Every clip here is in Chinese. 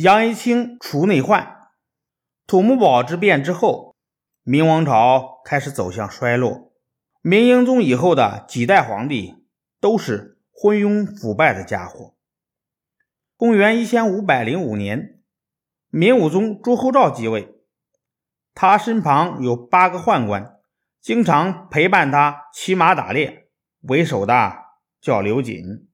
杨一清除内患。土木堡之变之后，明王朝开始走向衰落。明英宗以后的几代皇帝都是昏庸腐败的家伙。公元一千五百零五年，明武宗朱厚照继位，他身旁有八个宦官，经常陪伴他骑马打猎。为首的叫刘瑾。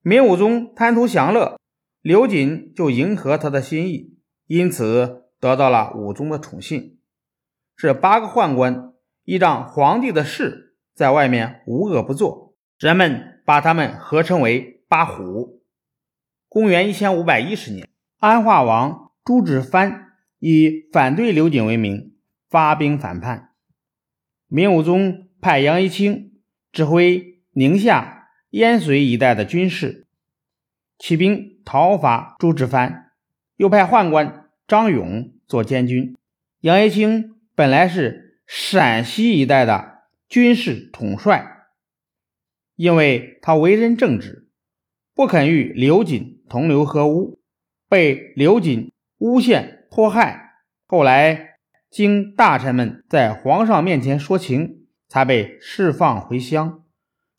明武宗贪图享乐，刘瑾就迎合他的心意，因此得到了武宗的宠信。这八个宦官。依仗皇帝的势，在外面无恶不作，人们把他们合称为八虎。公元一千五百一十年，安化王朱子藩以反对刘瑾为名发兵反叛，明武宗派杨一清指挥宁夏、燕绥一带的军事，起兵讨伐朱之藩，又派宦官张勇做监军。杨业清本来是。陕西一带的军事统帅，因为他为人正直，不肯与刘瑾同流合污，被刘瑾诬陷迫害。后来经大臣们在皇上面前说情，才被释放回乡。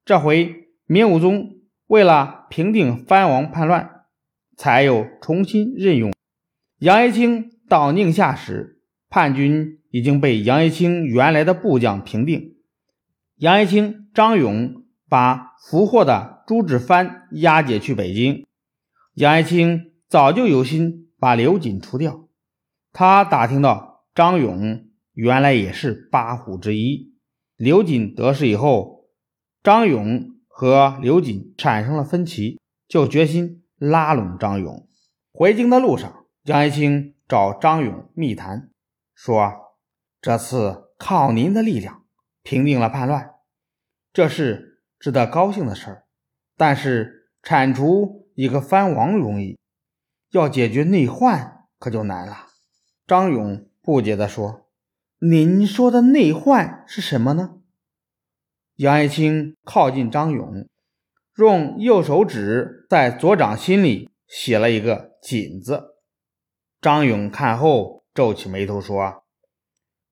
这回明武宗为了平定藩王叛乱，才又重新任用杨一清到宁夏时。叛军已经被杨一清原来的部将平定。杨一清、张勇把俘获的朱志藩押解去北京。杨一清早就有心把刘瑾除掉。他打听到张勇原来也是八虎之一。刘瑾得势以后，张勇和刘瑾产生了分歧，就决心拉拢张勇。回京的路上，杨一清找张勇密谈。说：“这次靠您的力量平定了叛乱，这是值得高兴的事儿。但是铲除一个藩王容易，要解决内患可就难了。”张勇不解地说：“您说的内患是什么呢？”杨爱卿靠近张勇，用右手指在左掌心里写了一个“锦”字。张勇看后。皱起眉头说：“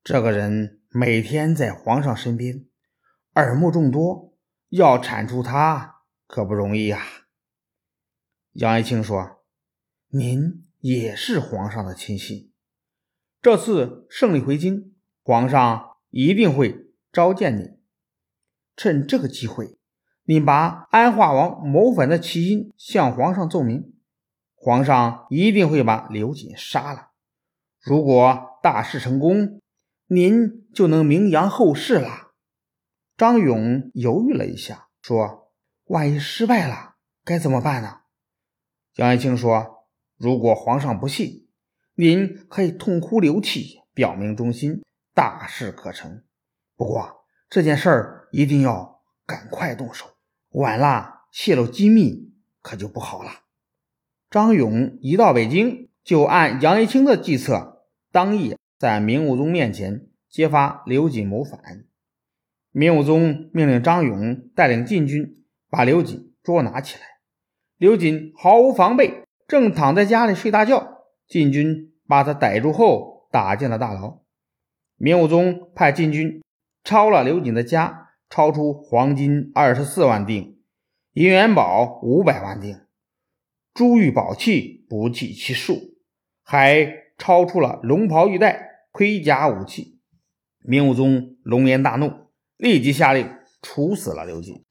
这个人每天在皇上身边，耳目众多，要铲除他可不容易啊。”杨爱清说：“您也是皇上的亲信，这次胜利回京，皇上一定会召见你。趁这个机会，您把安化王谋反的起因向皇上奏明，皇上一定会把刘瑾杀了。”如果大事成功，您就能名扬后世了。张勇犹豫了一下，说：“万一失败了，该怎么办呢？”杨爱卿说：“如果皇上不信，您可以痛哭流涕，表明忠心，大事可成。不过这件事儿一定要赶快动手，晚了泄露机密可就不好了。”张勇一到北京，就按杨一清的计策。当夜在明武宗面前揭发刘瑾谋反，明武宗命令张勇带领禁军把刘瑾捉拿起来。刘瑾毫无防备，正躺在家里睡大觉，禁军把他逮住后打进了大牢。明武宗派禁军抄了刘瑾的家，超出黄金二十四万锭，银元宝五百万锭，珠玉宝器不计其数，还。超出了龙袍玉带、盔甲武器，明武宗龙颜大怒，立即下令处死了刘瑾。